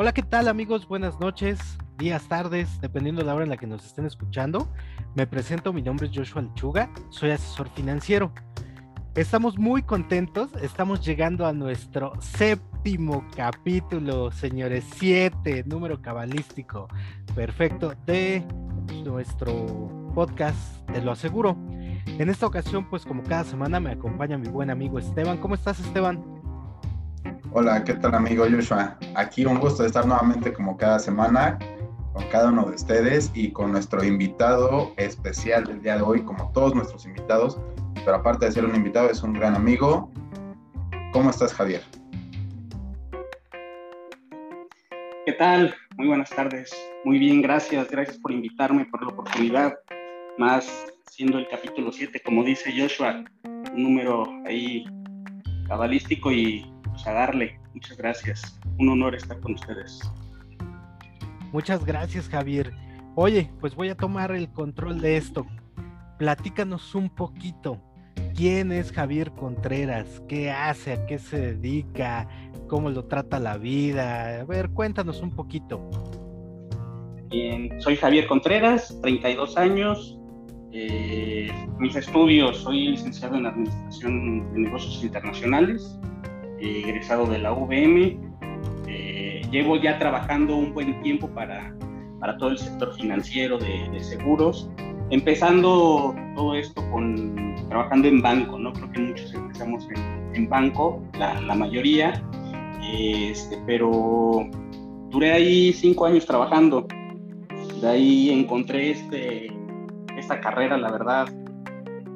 Hola, ¿qué tal amigos? Buenas noches, días, tardes, dependiendo de la hora en la que nos estén escuchando. Me presento, mi nombre es Joshua Lechuga, soy asesor financiero. Estamos muy contentos, estamos llegando a nuestro séptimo capítulo, señores, siete, número cabalístico, perfecto, de nuestro podcast, te lo aseguro. En esta ocasión, pues como cada semana, me acompaña mi buen amigo Esteban. ¿Cómo estás, Esteban? Hola, ¿qué tal amigo Joshua? Aquí un gusto estar nuevamente como cada semana con cada uno de ustedes y con nuestro invitado especial del día de hoy, como todos nuestros invitados, pero aparte de ser un invitado es un gran amigo. ¿Cómo estás Javier? ¿Qué tal? Muy buenas tardes. Muy bien, gracias. Gracias por invitarme, por la oportunidad. Más siendo el capítulo 7, como dice Joshua, un número ahí cabalístico y pues, a darle. Muchas gracias. Un honor estar con ustedes. Muchas gracias, Javier. Oye, pues voy a tomar el control de esto. Platícanos un poquito. ¿Quién es Javier Contreras? ¿Qué hace? ¿A qué se dedica? ¿Cómo lo trata la vida? A ver, cuéntanos un poquito. Bien, soy Javier Contreras, 32 años. Eh, mis estudios, soy licenciado en Administración de Negocios Internacionales egresado de la UVM. Eh, llevo ya trabajando un buen tiempo para, para todo el sector financiero de, seguros, empezando todo esto con trabajando en banco, ¿no? Creo que muchos empezamos en, en banco, la, la mayoría, este, pero duré ahí cinco años trabajando. De ahí encontré este, esta carrera, la verdad,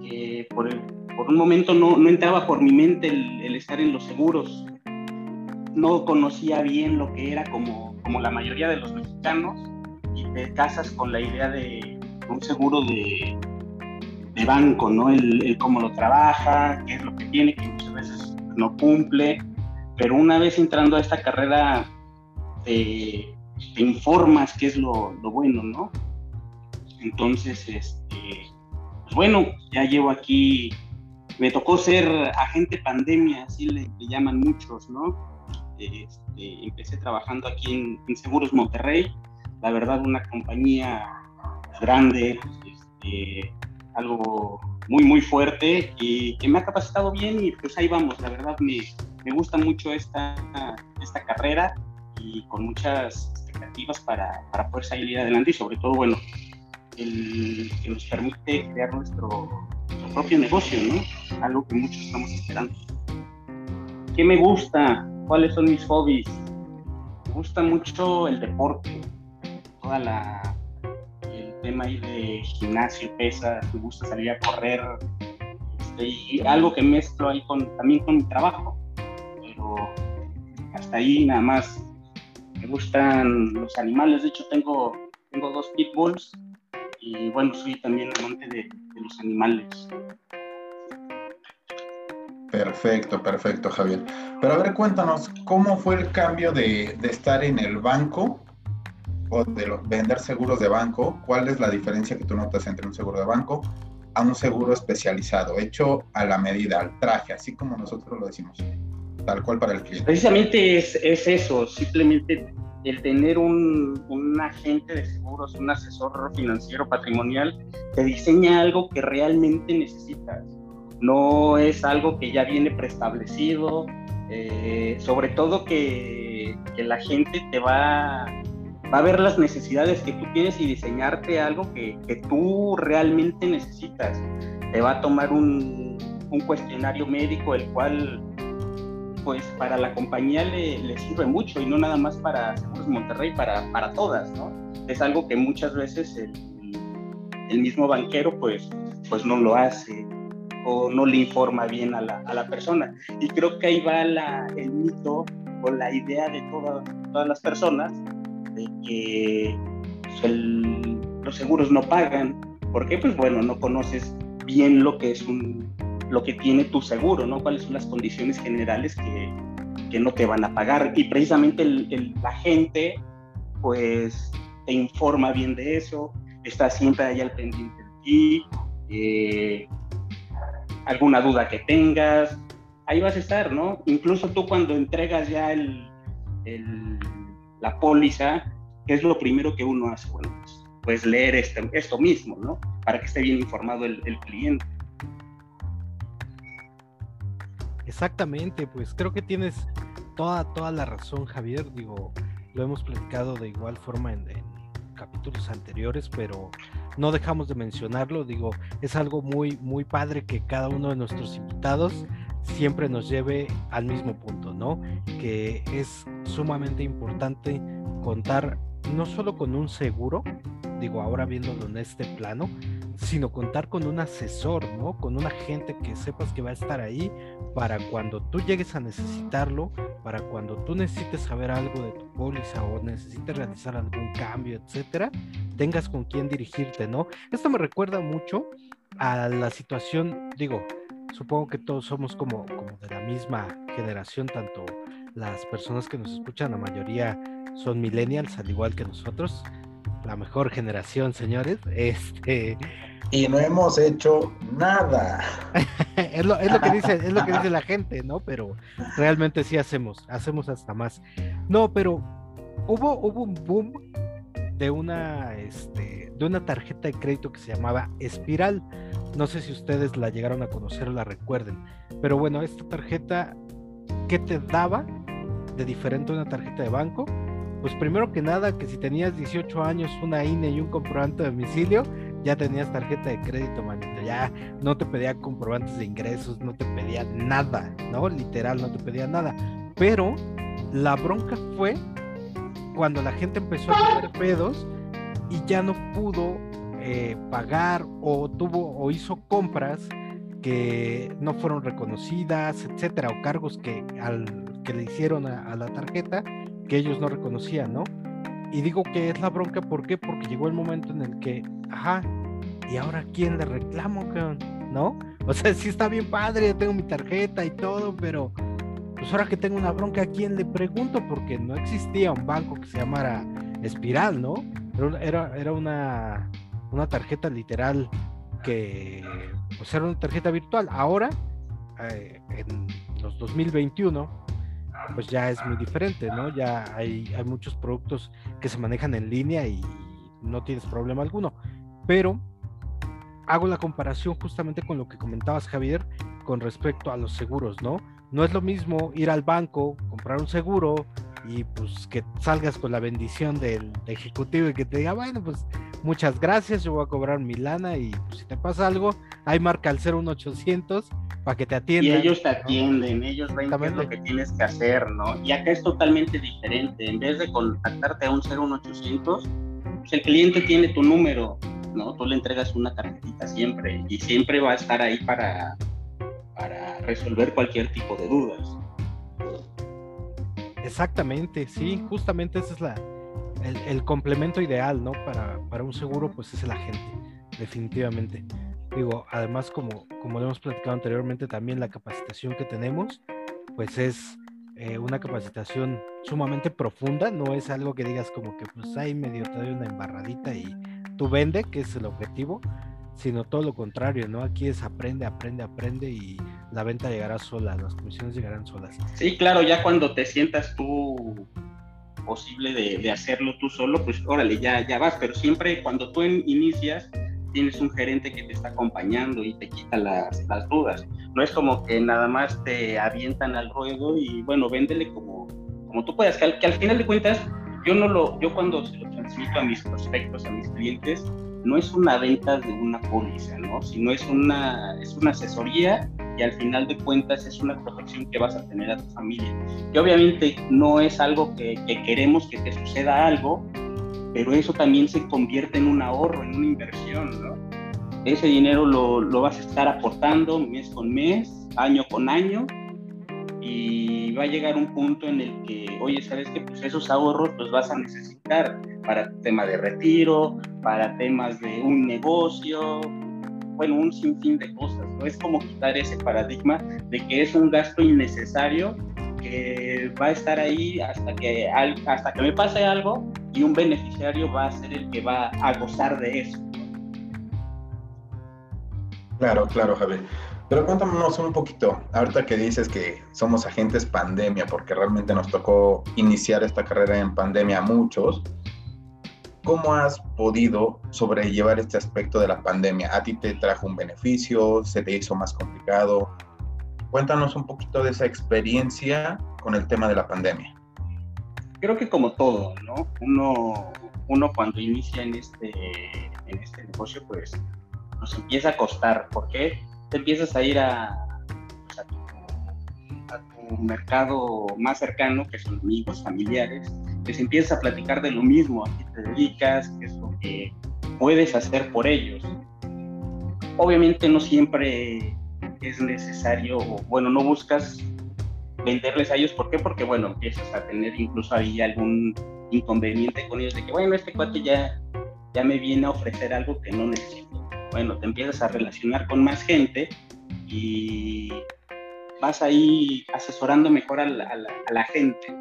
que por el, por un momento no, no entraba por mi mente el, estar en los seguros. No conocía bien lo que era como, como la mayoría de los mexicanos y te casas con la idea de un seguro de, de banco, ¿no? El, cómo lo trabaja, qué es lo que tiene, que muchas veces no cumple. Pero una vez entrando a esta carrera, te, te informas qué es lo, lo, bueno, ¿no? Entonces, este, pues bueno, ya llevo aquí me tocó ser agente pandemia, así le, llaman muchos, ¿no? Este, empecé trabajando aquí en, Seguros Monterrey, la verdad una compañía grande, este, algo muy, muy fuerte y que me ha capacitado bien y pues ahí vamos, la verdad me, me gusta mucho esta, esta carrera y con muchas expectativas para, para poder salir adelante y sobre todo, bueno, el que nos permite crear nuestro propio negocio, ¿no? Algo que muchos estamos esperando. ¿Qué me gusta? ¿Cuáles son mis hobbies? Me gusta mucho el deporte, toda la el tema ahí de gimnasio, pesas, me gusta salir a correr, este, y algo que mezclo ahí con, también con mi trabajo, pero hasta ahí nada más. Me gustan los animales, de hecho tengo, tengo dos pitbulls y bueno, soy también amante de, los animales. Perfecto, perfecto, Javier. Pero a ver, cuéntanos, ¿cómo fue el cambio de, estar en el banco o de vender seguros de banco? ¿Cuál es la diferencia que tú notas entre un seguro de banco a un seguro especializado, hecho a la medida, al traje, así como nosotros lo decimos, tal cual para el cliente? Precisamente es, es eso, simplemente el tener un, un, agente de seguros, un asesor financiero patrimonial, te diseña algo que realmente necesitas. No es algo que ya viene preestablecido, eh, sobre todo que, que, la gente te va, va a ver las necesidades que tú tienes y diseñarte algo que, que tú realmente necesitas. Te va a tomar un, un cuestionario médico, el cual pues para la compañía le, sirve mucho y no nada más para Seguros Monterrey, para, para todas, ¿no? Es algo que muchas veces el, el, mismo banquero pues, pues no lo hace o no le informa bien a la, a la persona. Y creo que ahí va el mito o la idea de todas, todas las personas de que pues, los seguros no pagan. ¿Por qué? Pues bueno, no conoces bien lo que es un, lo que tiene tu seguro, ¿no? Cuáles son las condiciones generales que, que no te van a pagar. Y precisamente el, la gente, pues, te informa bien de eso, está siempre ahí al pendiente de ti, eh, alguna duda que tengas, ahí vas a estar, ¿no? Incluso tú cuando entregas ya el, el, la póliza, ¿qué es lo primero que uno hace? Bueno, pues, pues leer este, esto mismo, ¿no? Para que esté bien informado el, el cliente. Exactamente, pues creo que tienes toda, toda la razón, Javier. Digo, lo hemos platicado de igual forma en, capítulos anteriores, pero no dejamos de mencionarlo. Digo, es algo muy, muy padre que cada uno de nuestros invitados siempre nos lleve al mismo punto, ¿no? Que es sumamente importante contar no solo con un seguro, digo, ahora viéndolo en este plano, sino contar con un asesor, ¿no? Con una gente que sepas que va a estar ahí para cuando tú llegues a necesitarlo, para cuando tú necesites saber algo de tu póliza o necesites realizar algún cambio, etcétera, tengas con quién dirigirte, ¿no? Esto me recuerda mucho a la situación, digo, supongo que todos somos como, como de la misma generación, tanto las personas que nos escuchan, la mayoría son millennials, al igual que nosotros, la mejor generación, señores. Este. Y no hemos hecho nada. es, lo, que dice, es lo que dice la gente, ¿no? Pero realmente sí hacemos, hacemos hasta más. No, pero hubo, hubo un boom de una, este, de una tarjeta de crédito que se llamaba Espiral. No sé si ustedes la llegaron a conocer o la recuerden. Pero bueno, esta tarjeta, ¿qué te daba de diferente a una tarjeta de banco? Pues primero que nada, que si tenías 18 años, una INE y un comprobante de domicilio, ya tenías tarjeta de crédito, manito. Ya no te pedía comprobantes de ingresos, no te pedía nada, ¿no? Literal, no te pedía nada. Pero la bronca fue cuando la gente empezó a tener pedos y ya no pudo eh, pagar o tuvo o hizo compras que no fueron reconocidas, etcétera, o cargos que, al, que le hicieron a la tarjeta que ellos no reconocían, ¿no? Y digo que es la bronca, ¿por qué? Porque llegó el momento en el que, ajá, ¿y ahora quién le reclamo, ¿no? O sea, sí está bien padre, tengo mi tarjeta y todo, pero pues ahora que tengo una bronca, ¿a quién le pregunto? Porque no existía un banco que se llamara Espiral, ¿no? Era, era una, una tarjeta literal que, pues era una tarjeta virtual. Ahora, eh, en los 2021, pues ya es muy diferente, ¿no? Ya hay, hay muchos productos que se manejan en línea y no tienes problema alguno. Pero hago la comparación justamente con lo que comentabas, Javier, con respecto a los seguros, ¿no? No es lo mismo ir al banco, comprar un seguro y pues que salgas con la bendición del ejecutivo y que te diga, bueno, pues muchas gracias, yo voy a cobrar mi lana y pues, si te pasa algo, ahí marca el 01800 para que te atiendan. Y ellos te atienden, ellos ven qué es lo que tienes que hacer, ¿no? Y acá es totalmente diferente. En vez de contactarte a un 01800, pues el cliente tiene tu número, ¿no? Tú le entregas una tarjetita siempre y siempre va a estar ahí para, para resolver cualquier tipo de dudas. Exactamente, sí, justamente ese es la, el, complemento ideal, ¿no? Para, para un seguro, pues es el agente, definitivamente. Digo, además, como, como lo hemos platicado anteriormente, también la capacitación que tenemos, pues es eh, una capacitación sumamente profunda, no es algo que digas como que pues ahí medio te doy una embarradita y tú vende, que es el objetivo, sino todo lo contrario, ¿no? Aquí es aprende, aprende, aprende y la venta llegará sola, las comisiones llegarán solas. Sí, claro, ya cuando te sientas tú posible de, de hacerlo tú solo, pues órale, ya, ya vas, pero siempre cuando tú inicias, tienes un gerente que te está acompañando y te quita las, las, dudas. No es como que nada más te avientan al ruedo y bueno, véndele como, como tú puedas, que al, que al final de cuentas, yo no lo, yo cuando se lo transmito a mis prospectos, a mis clientes, no es una venta de una póliza, ¿no? Sino es una, es una asesoría y al final de cuentas es una protección que vas a tener a tu familia. Que obviamente no es algo que, que queremos que te suceda algo, pero eso también se convierte en un ahorro, en una inversión, ¿no? Ese dinero lo, lo vas a estar aportando mes con mes, año con año, y va a llegar un punto en el que, oye, ¿sabes qué? Pues esos ahorros los vas a necesitar para tema de retiro, para temas de un negocio, bueno, un sinfín de cosas, ¿no? Es como quitar ese paradigma de que es un gasto innecesario que va a estar ahí hasta que, hasta que me pase algo y un beneficiario va a ser el que va a gozar de eso. Claro, claro, Javier. Pero cuéntanos un poquito, ahorita que dices que somos agentes pandemia, porque realmente nos tocó iniciar esta carrera en pandemia a muchos, ¿cómo has podido sobrellevar este aspecto de la pandemia? ¿A ti te trajo un beneficio? ¿Se te hizo más complicado? Cuéntanos un poquito de esa experiencia con el tema de la pandemia. Creo que como todo, ¿no? Uno, uno cuando inicia en este, en este negocio, pues nos empieza a costar. ¿Por qué? Te empiezas a ir a, pues, a, tu, mercado más cercano, que son amigos, familiares, les empiezas a platicar de lo mismo, a qué te dedicas, qué es lo que puedes hacer por ellos. Obviamente no siempre es necesario, bueno, no buscas venderles a ellos, ¿por qué? Porque, bueno, empiezas a tener incluso ahí algún inconveniente con ellos de que, bueno, este cuate ya, ya me viene a ofrecer algo que no necesito. Bueno, te empiezas a relacionar con más gente y vas ahí asesorando mejor a la, a la, gente.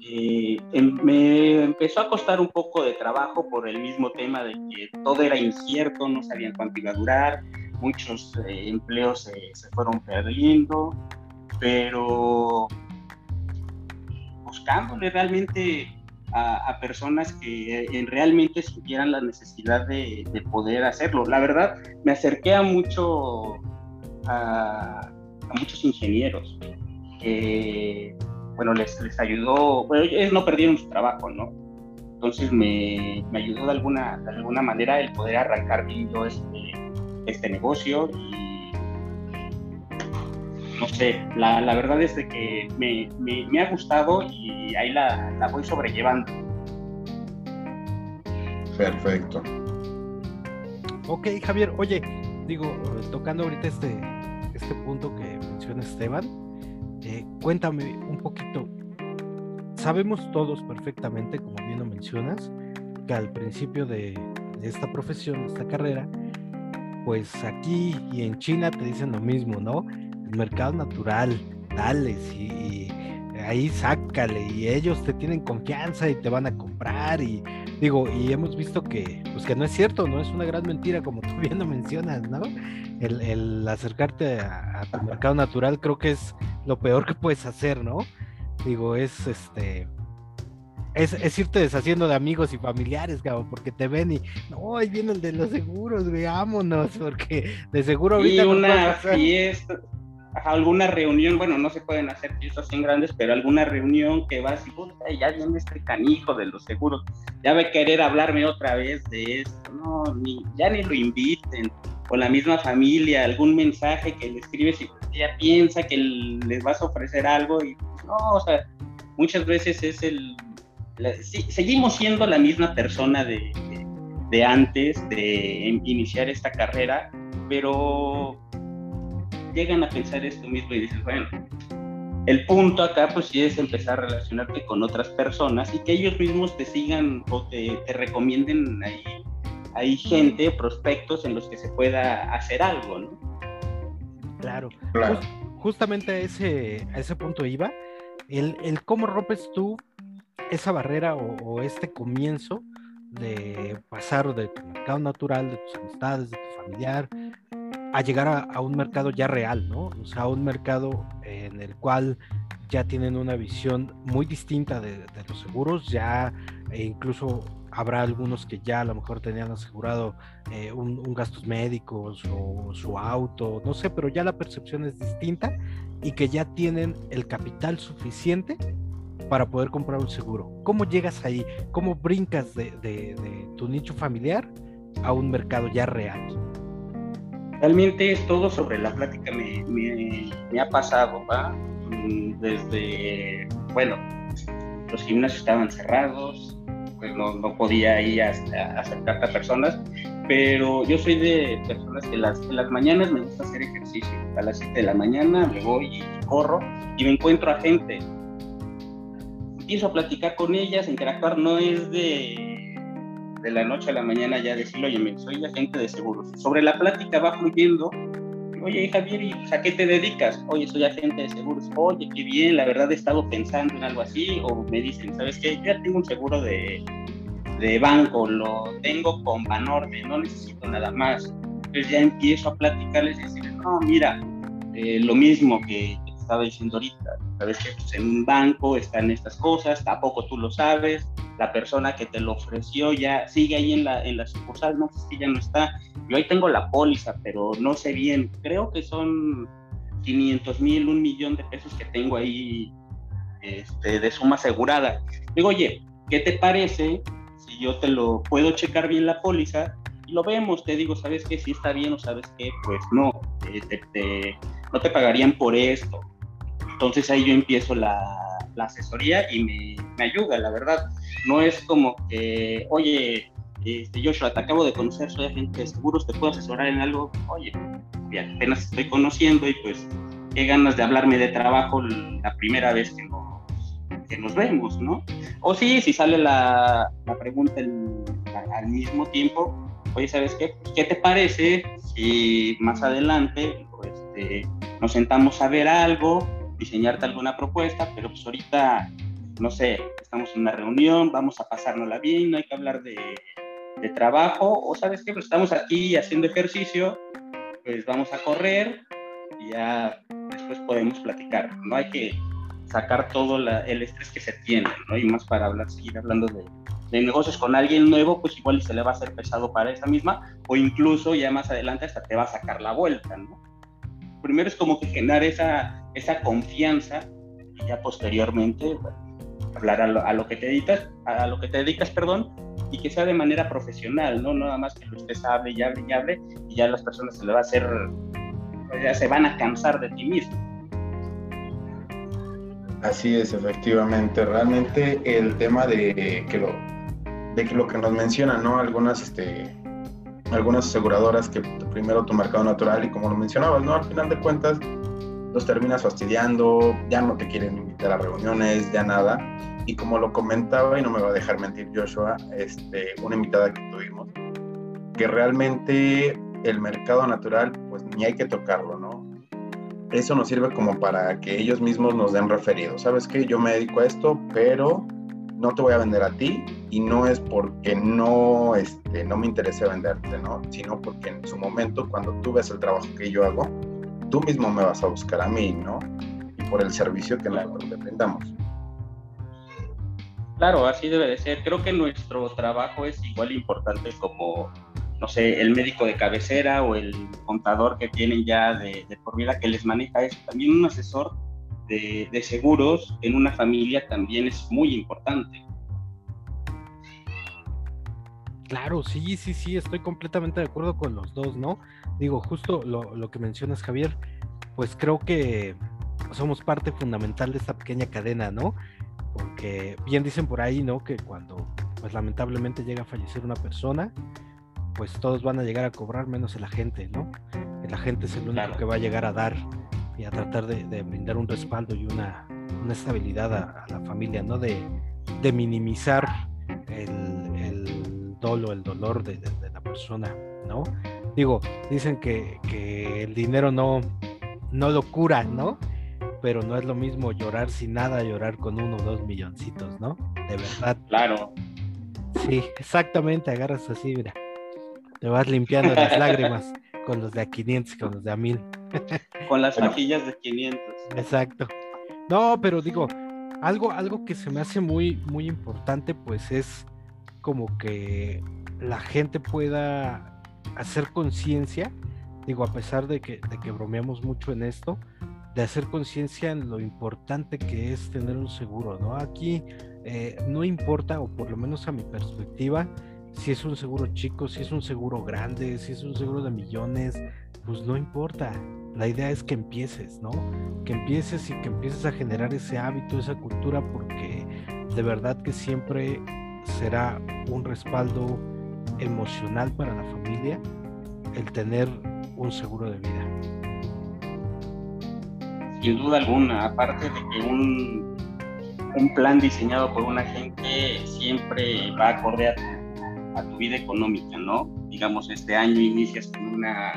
Eh, em, me empezó a costar un poco de trabajo por el mismo tema de que todo era incierto, no sabían cuánto iba a durar, muchos eh, empleos se fueron perdiendo, pero buscándole realmente a, personas que realmente sintieran la necesidad de, poder hacerlo. La verdad, me acerqué a mucho a, muchos ingenieros que, bueno, les, les ayudó, bueno, ellos no perdieron su trabajo, ¿no? Entonces me, me ayudó de alguna, de alguna manera el poder arrancar bien yo este, este negocio no sé, la, la verdad es de que me, me, ha gustado y ahí la, la voy sobrellevando. Perfecto. Ok, Javier, oye, digo, tocando ahorita este, este punto que menciona Esteban, eh, cuéntame un poquito. Sabemos todos perfectamente, como bien lo mencionas, que al principio de, de esta profesión, de esta carrera, pues aquí y en China te dicen lo mismo, ¿no? Mercado natural, dale, y, ahí sácale, y ellos te tienen confianza y te van a comprar, y digo, y hemos visto que, pues que no es cierto, no es una gran mentira como tú bien lo mencionas, ¿no? El, acercarte a, a, tu mercado natural creo que es lo peor que puedes hacer, ¿no? Digo, es este es, irte deshaciendo de amigos y familiares, cabrón, porque te ven y, no, ahí viene el de los seguros, veámonos, porque de seguro ahorita... Y una fiesta, alguna reunión, bueno, no se pueden hacer fiestas sin grandes, pero alguna reunión que vas y, puta, ya viene este canijo de los seguros, ya va a querer hablarme otra vez de esto, no, ni, ya ni lo inviten, con la misma familia, algún mensaje que le escribes y ella piensa que les vas a ofrecer algo y pues, no, o sea, muchas veces es el seguimos siendo la misma persona de, antes de iniciar esta carrera, pero llegan a pensar esto mismo y dices, bueno, el punto acá pues sí es empezar a relacionarte con otras personas y que ellos mismos te sigan o te, recomienden ahí, hay gente, prospectos en los que se pueda hacer algo, ¿no? Claro, justamente a ese, a ese punto iba, el, el cómo rompes tú esa barrera o, este comienzo de pasar de tu mercado natural, de tus amistades, de tu familiar, a llegar a, un mercado ya real, ¿no? O sea, un mercado en el cual ya tienen una visión muy distinta de, los seguros, ya e incluso habrá algunos que ya a lo mejor tenían asegurado eh, un, gastos médicos o su auto, no sé, pero ya la percepción es distinta y que ya tienen el capital suficiente para poder comprar un seguro. ¿Cómo llegas ahí? ¿Cómo brincas de, tu nicho familiar a un mercado ya real? Realmente todo sobre la plática, me, me, ha pasado, ¿va? Mm, desde, bueno, los gimnasios estaban cerrados, pues no, no podía ir a, acercarte a personas, pero yo soy de personas que las, las mañanas me gusta hacer ejercicio. A las 7 de la mañana me voy y corro y me encuentro a gente empiezo a platicar con ellas, interactuar, no es de, de la noche a la mañana ya decirlo, oye, soy agente de seguros. Sobre la plática va fluyendo, oye, Javier, ¿a qué te dedicas? Oye, soy agente de seguros. Oye, qué bien, la verdad he estado pensando en algo así, o me dicen, ¿sabes qué? Yo ya tengo un seguro de, de banco, lo tengo con Banorte, no necesito nada más. Entonces ya empiezo a platicarles y decirles, no, mira, eh, lo mismo que, estaba diciendo ahorita, sabes que pues, en un banco están estas cosas, tampoco tú lo sabes, la persona que te lo ofreció ya sigue ahí en la, en sucursal, no, es que ya no está, yo ahí tengo la póliza, pero no sé bien, creo que son 500 mil, un millón de pesos que tengo ahí este, de suma asegurada. Digo, oye, ¿qué te parece si yo te lo puedo checar bien la póliza y lo vemos? Te digo, ¿sabes qué? Si está bien o sabes qué, pues no, te, no te pagarían por esto. Entonces ahí yo empiezo la, asesoría y me, ayuda, la verdad. No es como que, oye, este, Joshua, te acabo de conocer, soy agente de seguros, te puedo asesorar en algo. Oye, apenas estoy conociendo y pues qué ganas de hablarme de trabajo la primera vez que nos, que nos vemos, ¿no? O sí, si sale la, pregunta al mismo tiempo, oye, ¿sabes qué? Pues, ¿Qué te parece si más adelante este, nos sentamos a ver algo, diseñarte alguna propuesta, pero pues ahorita, no sé, estamos en una reunión, vamos a pasárnosla bien, no hay que hablar de, de trabajo, o sabes qué, pues estamos aquí haciendo ejercicio, pues vamos a correr y ya después podemos platicar. No hay que sacar todo el estrés que se tiene, ¿no? Y más para hablar, seguir hablando de, de, negocios con alguien nuevo, pues igual se le va a hacer pesado para esa misma, o incluso ya más adelante hasta te va a sacar la vuelta, ¿no? Primero es como que generar esa, esa confianza y ya posteriormente hablar a lo, a lo, que te dedicas, a lo que te dedicas, perdón, y que sea de manera profesional, ¿no? Nada más que estés hable y hable y hable y ya las personas se le va a hacer, ya se van a cansar de ti mismo. Así es, efectivamente. Realmente el tema de que lo, de que lo que nos mencionan, ¿no? Algunas, este, algunas aseguradoras que primero tu mercado natural y como lo mencionabas, ¿no? Al final de cuentas los terminas fastidiando, ya no te quieren invitar a reuniones, ya nada y como lo comentaba, y no me va a dejar mentir Joshua, este, una invitada que tuvimos, que realmente el mercado natural, pues ni hay que tocarlo, ¿no? Eso nos sirve como para que ellos mismos nos den referidos. ¿Sabes qué? Yo me dedico a esto, pero no te voy a vender a ti y no es porque no, este, no me interese venderte, ¿no? Sino porque en su momento, cuando tú ves el trabajo que yo hago, tú mismo me vas a buscar a mí, ¿no? Y por el servicio que nosotros le brindamos. Claro, así debe de ser. Creo que nuestro trabajo es igual importante como, no sé, el médico de cabecera o el contador que tienen ya de, por vida que les maneja eso. También un asesor de seguros en una familia también es muy importante. Claro, sí, sí, sí, estoy completamente de acuerdo con los dos, ¿no? Digo, justo lo, lo, que mencionas, Javier, pues creo que somos parte fundamental de esta pequeña cadena, ¿no? porque bien dicen por ahí, ¿no? Que cuando pues lamentablemente llega a fallecer una persona, pues todos van a llegar a cobrar menos el agente, ¿no? El agente es el único que va a llegar a dar y a tratar de, brindar un respaldo y una, una estabilidad a, la familia, ¿no? De, de minimizar el, dolo, el dolor de, de, la persona, ¿no? Digo, dicen que, que el dinero no, no lo cura, ¿no? pero no es lo mismo llorar sin nada, llorar con uno o dos milloncitos, ¿no? De verdad. Claro. Sí, exactamente, agarras así, mira. Te vas limpiando las lágrimas con los de a 500 con los de a 1000. Con las vajillas de 500. Exacto. No, pero digo, algo, algo que se me hace muy, muy importante, pues es como que la gente pueda hacer conciencia, digo, a pesar de que, de que bromeamos mucho en esto, de hacer conciencia en lo importante que es tener un seguro, ¿no? Aquí eh, no importa, o por lo menos a mi perspectiva, si es un seguro chico, si es un seguro grande, si es un seguro de millones, pues no importa. La idea es que empieces, ¿no? Que empieces y que empieces a generar ese hábito, esa cultura, porque de verdad que siempre será un respaldo emocional para la familia el tener un seguro de vida sin duda alguna, aparte de que un, un plan diseñado por un agente siempre va acorde a tu, a tu vida económica, ¿no? Digamos, este año inicias con una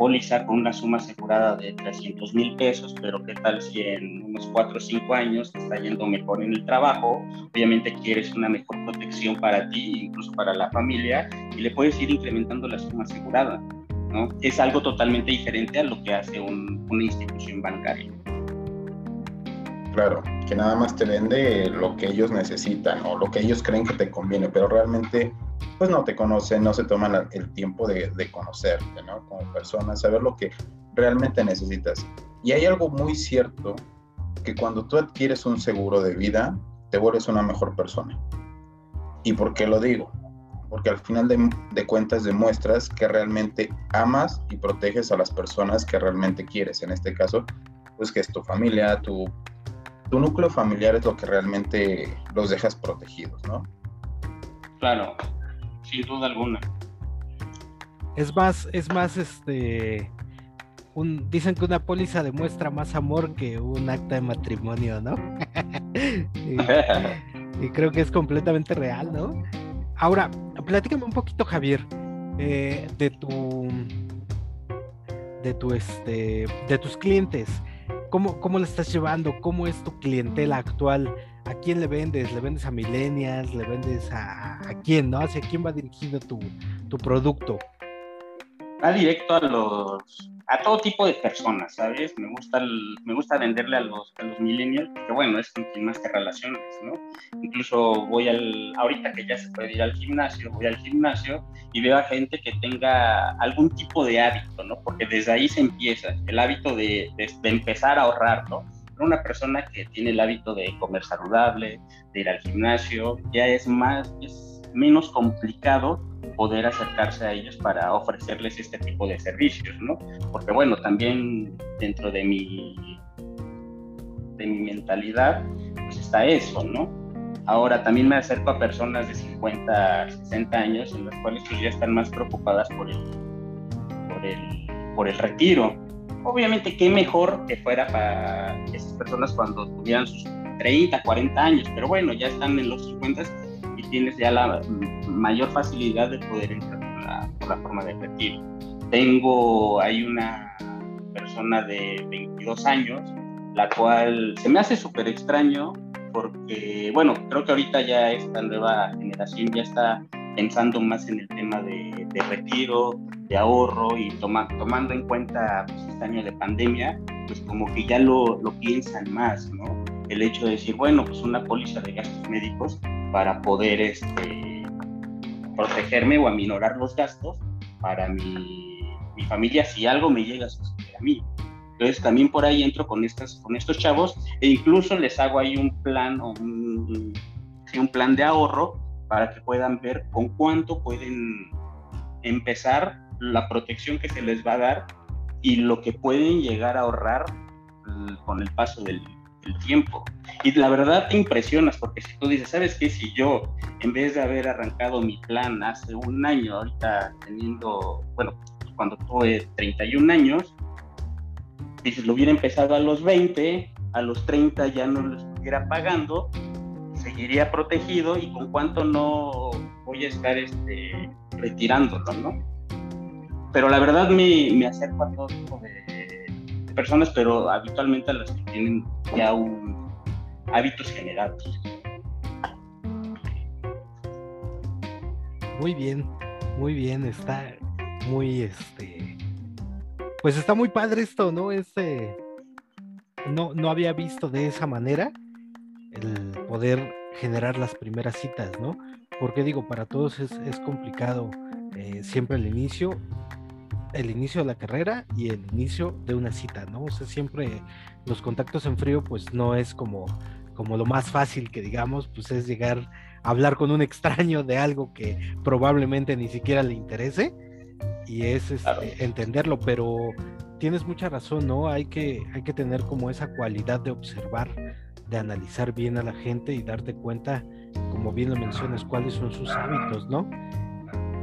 póliza con una suma asegurada de 300 mil pesos, pero qué tal si en unos 4 o 5 años te está yendo mejor en el trabajo, obviamente quieres una mejor protección para ti, incluso para la familia, y le puedes ir incrementando la suma asegurada. ¿no? Es algo totalmente diferente a lo que hace una institución bancaria. Claro, que nada más te vende lo que ellos necesitan o lo que ellos creen que te conviene, pero realmente pues no te conocen, no se toman el tiempo de, de conocerte, ¿no? Como persona, saber lo que realmente necesitas. Y hay algo muy cierto, que cuando tú adquieres un seguro de vida, te vuelves una mejor persona. ¿Y por qué lo digo? Porque al final de, cuentas demuestras que realmente amas y proteges a las personas que realmente quieres. En este caso, pues que es tu familia, tu, tu núcleo familiar es lo que realmente los dejas protegidos, ¿no? Claro, sin duda alguna. Es más, es más, este, dicen que una póliza demuestra más amor que un acta de matrimonio, ¿no? y, creo que es completamente real, ¿no? Ahora, platícame un poquito, Javier, eh, de tu de tu este de tus clientes. ¿Cómo, ¿Cómo le estás llevando? ¿Cómo es tu clientela actual? ¿A quién le vendes? ¿Le vendes a millennials? ¿Le vendes a, a quién? ¿No? ¿Hacia quién va dirigido tu, tu producto? Va directo a los a todo tipo de personas, ¿sabes? Me gusta, me gusta venderle a los, a los millennials, porque bueno, es con quien más te relaciones, ¿no? Incluso voy al, ahorita que ya se puede ir al gimnasio, voy al gimnasio y veo a gente que tenga algún tipo de hábito, ¿no? Porque desde ahí se empieza, el hábito de, de, empezar a ahorrar, ¿no? Una persona que tiene el hábito de comer saludable, de ir al gimnasio, ya es más, menos complicado poder acercarse a ellos para ofrecerles este tipo de servicios, ¿no? Porque bueno, también dentro de mi, de mi mentalidad, pues está eso, ¿no? Ahora también me acerco a personas de 50, 60 años en las cuales pues, ya están más preocupadas por el, por el, por el retiro. Obviamente, qué mejor que fuera para esas personas cuando tuvieran sus 30, 40 años, pero bueno, ya están en los 50 tienes ya la mayor facilidad de poder entrar por la, forma de retiro. Tengo, hay una persona de 22 años, la cual se me hace súper extraño porque, bueno, creo que ahorita ya esta nueva generación ya está pensando más en el tema de, retiro, de ahorro y toma, tomando en cuenta pues, este año de pandemia, pues como que ya lo, lo piensan más, ¿no? El hecho de decir, bueno, pues una póliza de gastos médicos para poder este, protegerme o aminorar los gastos para mi, mi, familia si algo me llega a suceder a mí. Entonces también por ahí entro con, estas, con estos chavos e incluso les hago ahí un plan o un, un plan de ahorro para que puedan ver con cuánto pueden empezar la protección que se les va a dar y lo que pueden llegar a ahorrar mm, con el paso del, el tiempo. Y la verdad te impresionas porque si tú dices, ¿sabes qué? Si yo, en vez de haber arrancado mi plan hace un año, ahorita teniendo, bueno, cuando tuve 31 años, dices, lo hubiera empezado a los 20, a los 30 ya no lo estuviera pagando, seguiría protegido y con cuánto no voy a estar este, retirándolo, ¿no? Pero la verdad me, me acerco a todo tipo de personas, pero habitualmente a las que tienen ya un hábitos generados. Muy bien, muy bien, está muy este pues está muy padre esto, ¿no? Este no, no había visto de esa manera el poder generar las primeras citas, ¿no? Porque digo, para todos es, complicado eh, siempre el inicio el inicio de la carrera y el inicio de una cita, ¿no? O sea, siempre los contactos en frío, pues no es como, como lo más fácil que digamos, pues es llegar a hablar con un extraño de algo que probablemente ni siquiera le interese y es este, entenderlo, pero tienes mucha razón, ¿no? Hay que, hay que tener como esa cualidad de observar, de analizar bien a la gente y darte cuenta, como bien lo mencionas, cuáles son sus hábitos, ¿no?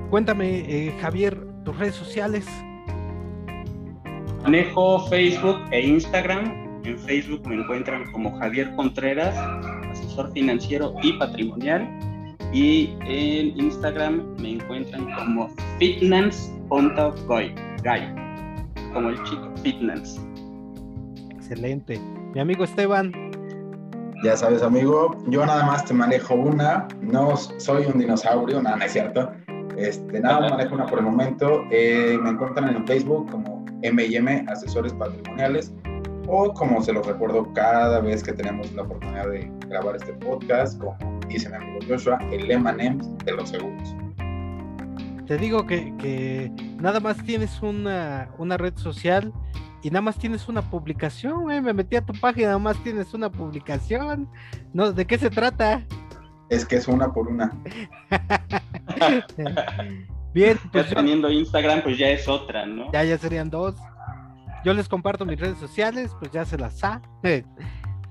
Cuéntame, eh, Javier, tus redes sociales. Manejo Facebook e Instagram. En Facebook me encuentran como Javier Contreras, asesor financiero y patrimonial. Y en Instagram me encuentran como fitness.guy, como el chico fitness. Excelente. Mi amigo Esteban. Ya sabes, amigo, yo nada más te manejo una. No soy un dinosaurio, nada, no es cierto Este, nada, más manejo una por el momento. Eh, me encuentran en Facebook como M&M Asesores Patrimoniales o como se los recuerdo cada vez que tenemos la oportunidad de grabar este podcast, como dice mi amigo Joshua, el M&M de los seguros. Te digo que, que nada más tienes una, una red social y nada más tienes una publicación, güey. Me metí a tu página, nada más tienes una publicación. No, ¿de qué se trata? Es que es una por una. Bien, pues teniendo Instagram, pues ya es otra, ¿no? Ya, ya serían dos. Yo les comparto mis redes sociales, pues ya se las ha.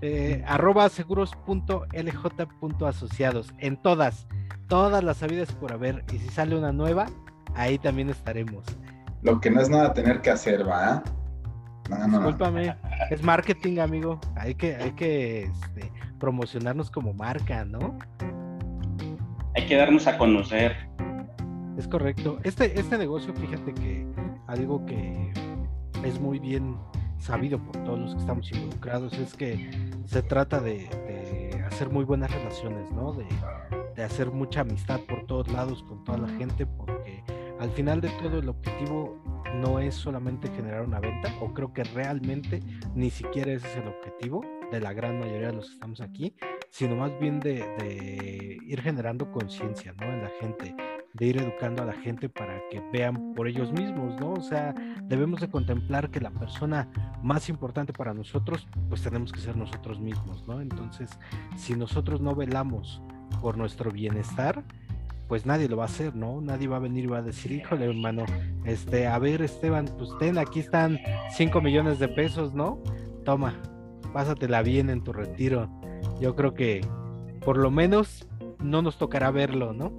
Eh, arroba seguros.lj.asociados. En todas, todas las sabidas por haber. Y si sale una nueva, ahí también estaremos. Lo que no es nada tener que hacer, ¿va? Discúlpame, es marketing, amigo. Hay que, hay que este, promocionarnos como marca, ¿no? Hay que darnos a conocer. Es correcto. Este, este negocio, fíjate que algo que es muy bien sabido por todos los que estamos involucrados es que se trata de, hacer muy buenas relaciones, ¿no? De, de hacer mucha amistad por todos lados con toda la gente, porque al final de todo el objetivo no es solamente generar una venta, o creo que realmente ni siquiera ese es el objetivo de la gran mayoría de los que estamos aquí, sino más bien de, ir generando conciencia ¿no? en la gente, de ir educando a la gente para que vean por ellos mismos, ¿no? O sea, debemos de contemplar que la persona más importante para nosotros, pues tenemos que ser nosotros mismos, ¿no? Entonces, si nosotros no velamos por nuestro bienestar, pues nadie lo va a hacer, ¿no? Nadie va a venir y va a decir, híjole, hermano, este, a ver, Esteban, pues ten, aquí están 5 millones de pesos, ¿no? Toma, pásatela bien en tu retiro. Yo creo que por lo menos no nos tocará verlo, ¿no?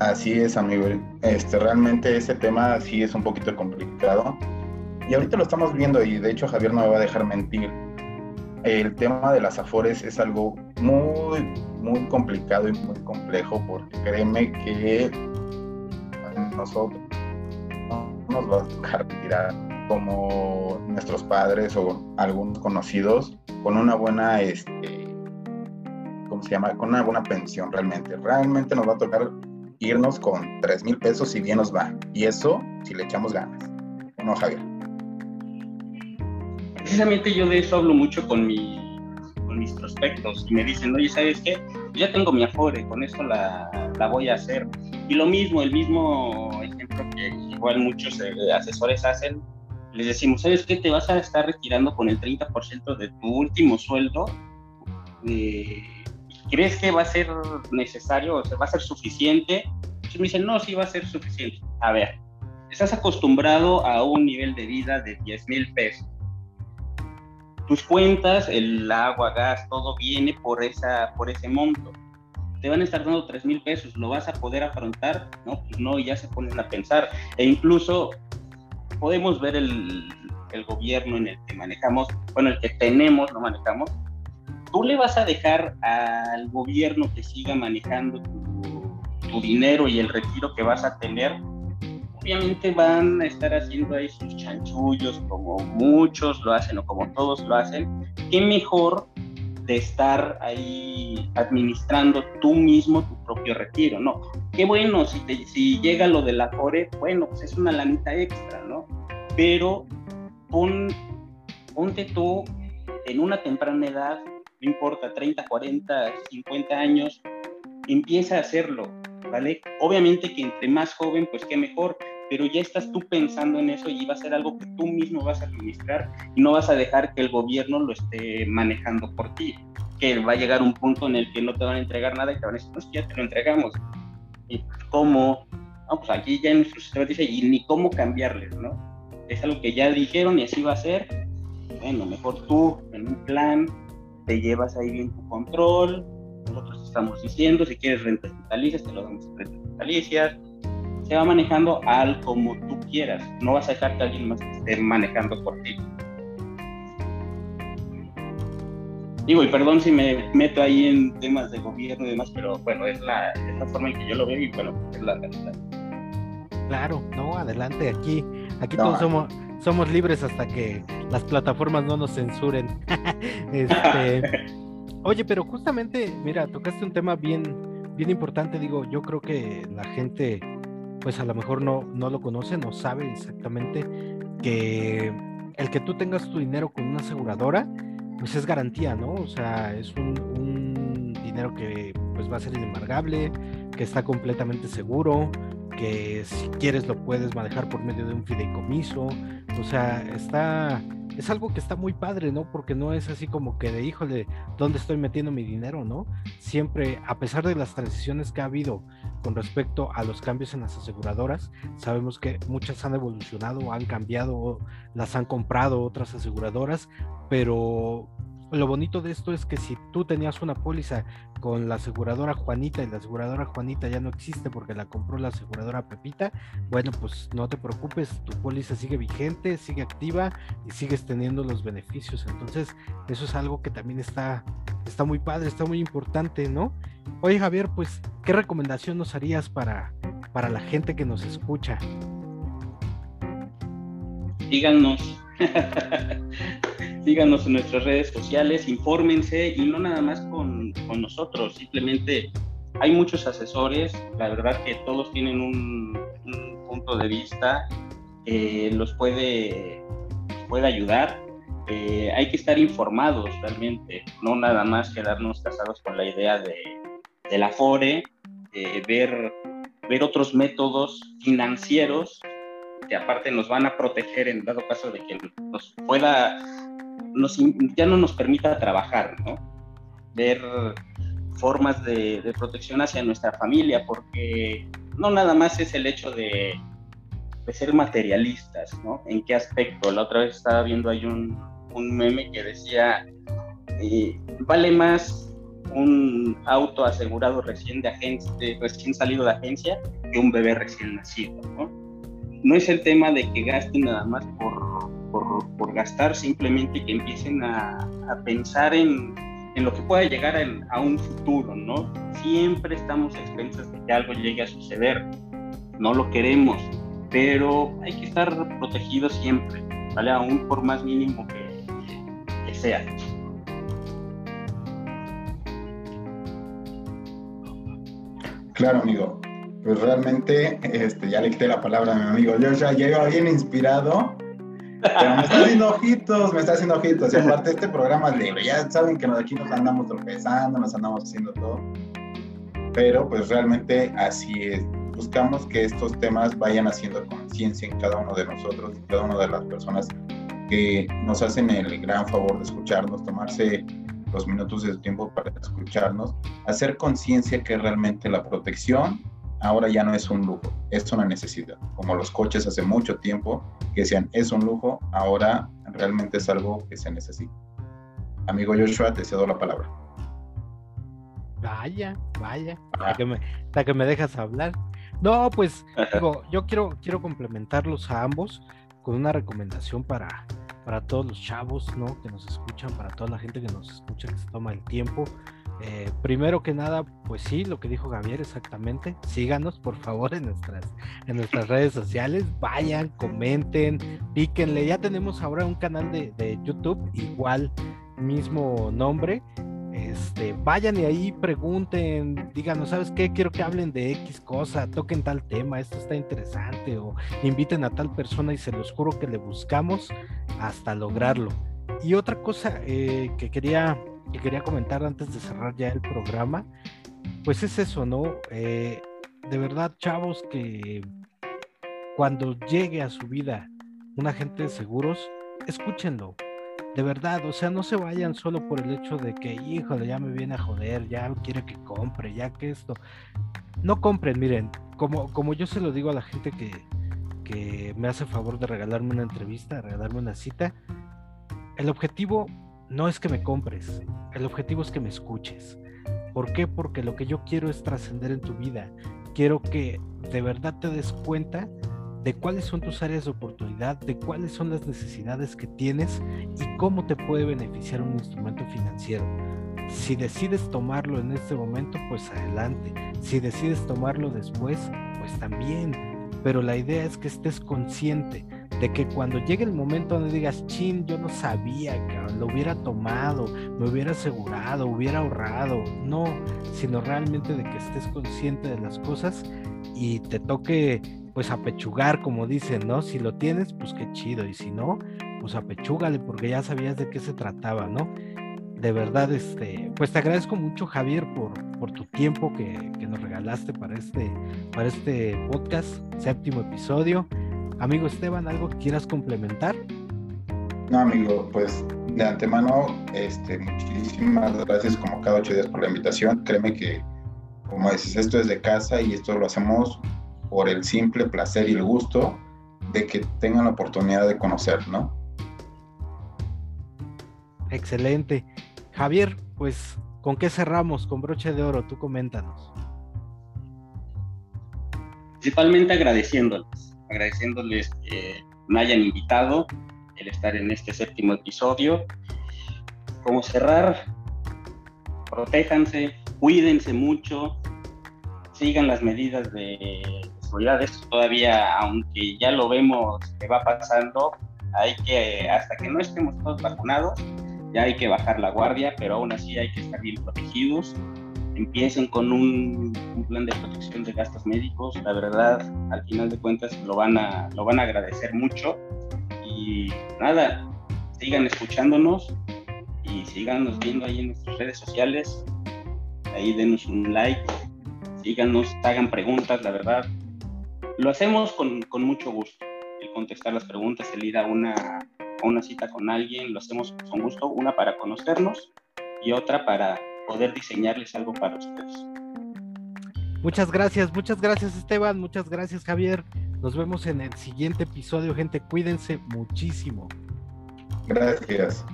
Así es, amigo. Este, realmente ese tema sí es un poquito complicado. Y ahorita lo estamos viendo y de hecho Javier no me va a dejar mentir el tema de las afores es algo muy, muy complicado y muy complejo porque créeme que nosotros no nos va a tocar tirar como nuestros padres o algunos conocidos con una buena, este, ¿cómo se llama? Con una buena pensión realmente. Realmente nos va a tocar irnos con 3 mil pesos si bien nos va. Y eso si le echamos ganas. no, Javier? precisamente yo de eso hablo mucho con, mi, con mis prospectos y me dicen, oye, ¿sabes qué? Ya tengo mi Afore, con esto la, la voy a hacer. Y lo mismo, el mismo ejemplo que igual muchos eh, asesores hacen, les decimos, ¿sabes qué? Te vas a estar retirando con el 30% de tu último sueldo. Eh, ¿Crees que va a ser necesario, o sea, va a ser suficiente? Y me dicen, no, sí va a ser suficiente. A ver, estás acostumbrado a un nivel de vida de 10 mil pesos tus cuentas, el agua, gas, todo viene por, esa, por ese monto. Te van a estar dando 3 mil pesos, ¿lo vas a poder afrontar? No, pues no, ya se ponen a pensar. E incluso podemos ver el, el gobierno en el que manejamos, bueno, el que tenemos, no manejamos. Tú le vas a dejar al gobierno que siga manejando tu, tu dinero y el retiro que vas a tener obviamente van a estar haciendo ahí sus chanchullos como muchos lo hacen o como todos lo hacen. ¿Qué mejor de estar ahí administrando tú mismo tu propio retiro, ¿no? Qué bueno, si, si llega lo de la FORE, bueno, pues es una lanita extra, ¿no? Pero pon, ponte tú en una temprana edad, no importa, 30, 40, 50 años, empieza a hacerlo, ¿vale? Obviamente que entre más joven, pues qué mejor, pero ya estás tú pensando en eso y va a ser algo que tú mismo vas a administrar y no vas a dejar que el gobierno lo esté manejando por ti, que va a llegar un punto en el que no te van a entregar nada y te van a decir, pues ya te lo entregamos. ¿Y cómo? No, pues aquí ya en nuestro sistema dice, y ni cómo cambiarles, ¿no? Es algo que ya dijeron y así va a ser. Bueno, mejor tú en un plan te llevas ahí bien tu control, nosotros estamos diciendo, si quieres rentas vitalicias, te lo damos rentas vitalicias, se va manejando al como tú quieras. No vas a dejar que alguien más esté manejando por ti. Digo, y perdón si me meto ahí en temas de gobierno y demás, pero bueno, es la, forma en que yo lo veo y bueno, es la realidad. Claro, no, adelante, aquí, aquí todos somos, somos libres hasta que las plataformas no nos censuren. este, oye, pero justamente, mira, tocaste un tema bien, bien importante, digo, yo creo que la gente, pues a lo mejor no, no lo conoce, no sabe exactamente que el que tú tengas tu dinero con una aseguradora, pues es garantía, ¿no? O sea, es un, dinero que pues va a ser inembargable, que está completamente seguro, que si quieres lo puedes manejar por medio de un fideicomiso, o sea, está es algo que está muy padre, ¿no? Porque no es así como que de híjole, ¿dónde estoy metiendo mi dinero, no? Siempre, a pesar de las transiciones que ha habido con respecto a los cambios en las aseguradoras, sabemos que muchas han evolucionado, han cambiado, las han comprado otras aseguradoras, pero lo bonito de esto es que si tú tenías una póliza con la aseguradora Juanita y la aseguradora Juanita ya no existe porque la compró la aseguradora Pepita, bueno, pues no te preocupes, tu póliza sigue vigente, sigue activa y sigues teniendo los beneficios. Entonces, eso es algo que también está, está muy padre, está muy importante, ¿no? Oye, Javier, pues, ¿qué recomendación nos harías para, para la gente que nos escucha? Díganos. síganos en nuestras redes sociales, infórmense y no nada más con, con, nosotros, simplemente hay muchos asesores, la verdad que todos tienen un, un punto de vista que los puede, puede ayudar. Eh, hay que estar informados realmente, no nada más quedarnos casados con la idea de, de la FORE, eh, ver, ver otros métodos financieros que aparte nos van a proteger en dado caso de que nos pueda ya no nos permita trabajar, ¿no? Ver formas de, protección hacia nuestra familia, porque no nada más es el hecho de, ser materialistas, ¿no? ¿En qué aspecto? La otra vez estaba viendo ahí un, meme que decía, eh, vale más un auto asegurado recién, de agencia, recién salido de agencia que un bebé recién nacido, ¿no? No es el tema de que gasten nada más por por, gastar, simplemente que empiecen a, pensar en, lo que pueda llegar a, un futuro, ¿no? Siempre estamos a expensas de que algo llegue a suceder, no lo queremos, pero hay que estar protegidos siempre, ¿vale? Aún por más mínimo que, que sea. Claro, amigo. Pues realmente, este, ya le quité la palabra a mi amigo Yo ya iba bien inspirado pero me está haciendo ojitos, me está haciendo ojitos. Y aparte, este programa es libre. Ya saben que aquí nos andamos tropezando, nos andamos haciendo todo. Pero pues realmente así es. Buscamos que estos temas vayan haciendo conciencia en cada uno de nosotros, en cada una de las personas que nos hacen el gran favor de escucharnos, tomarse los minutos de su tiempo para escucharnos, hacer conciencia que realmente la protección ahora ya no es un lujo, es una necesidad. Como los coches hace mucho tiempo que decían es un lujo, ahora realmente es algo que se necesita. Amigo Joshua, te cedo la palabra. Vaya, vaya, hasta que, me, que me dejas hablar. No, pues digo, yo quiero, quiero complementarlos a ambos con una recomendación para, para todos los chavos, ¿no? Que nos escuchan, para toda la gente que nos escucha, que se toma el tiempo eh, primero que nada, pues sí, lo que dijo Javier exactamente. Síganos, por favor, en nuestras, en nuestras redes sociales. Vayan, comenten, píquenle. Ya tenemos ahora un canal de, YouTube, igual, mismo nombre. Este, vayan y ahí pregunten, díganos, ¿sabes qué? Quiero que hablen de X cosa, toquen tal tema, esto está interesante, o inviten a tal persona y se los juro que le buscamos hasta lograrlo. Y otra cosa eh, que quería que quería comentar antes de cerrar ya el programa, pues es eso, ¿no? Eh, de verdad, chavos, que cuando llegue a su vida un agente de seguros, escúchenlo. De verdad, o sea, no se vayan solo por el hecho de que, híjole, ya me viene a joder, ya quiere que compre, ya que esto. No compren, miren, como, como yo se lo digo a la gente que, que me hace favor de regalarme una entrevista, regalarme una cita, el objetivo no es que me compres, el objetivo es que me escuches. ¿Por qué? Porque lo que yo quiero es trascender en tu vida. Quiero que de verdad te des cuenta de cuáles son tus áreas de oportunidad, de cuáles son las necesidades que tienes y cómo te puede beneficiar un instrumento financiero. Si decides tomarlo en este momento, pues adelante. Si decides tomarlo después, pues también. Pero la idea es que estés consciente de que cuando llegue el momento donde digas, chin, yo no sabía, lo hubiera tomado, me hubiera asegurado, hubiera ahorrado, no, sino realmente de que estés consciente de las cosas y te toque pues apechugar, como dicen, ¿no? Si lo tienes, pues qué chido, y si no, pues apechúgale, porque ya sabías de qué se trataba, ¿no? De verdad, este, pues te agradezco mucho, Javier, por, por tu tiempo que, que nos regalaste para este, para este podcast, séptimo episodio. Amigo Esteban, ¿algo que quieras complementar? No, amigo, pues de antemano, este, muchísimas gracias como cada ocho días por la invitación. Créeme que, como dices, esto es de casa y esto lo hacemos por el simple placer y el gusto de que tengan la oportunidad de conocer, ¿no? Excelente. Javier, pues, ¿con qué cerramos? Con broche de oro, tú coméntanos. Principalmente agradeciéndoles, agradeciéndoles que me hayan invitado, el estar en este séptimo episodio. Como cerrar, protéjanse, cuídense mucho, sigan las medidas de seguridad. Esto todavía, aunque ya lo vemos que va pasando, hay que, hasta que no estemos todos vacunados, ya hay que bajar la guardia, pero aún así hay que estar bien protegidos. Empiecen con un, un, plan de protección de gastos médicos. La verdad, al final de cuentas, lo van a, lo van a agradecer mucho. Y nada, sigan escuchándonos y síganos viendo ahí en nuestras redes sociales. Ahí denos un like, síganos, hagan preguntas, la verdad. Lo hacemos con, con mucho gusto. El contestar las preguntas, el ir a una, a una cita con alguien, lo hacemos con gusto. Una para conocernos y otra para poder diseñarles algo para ustedes. Muchas gracias, muchas gracias Esteban, muchas gracias Javier. Nos vemos en el siguiente episodio, gente. Cuídense muchísimo. Gracias.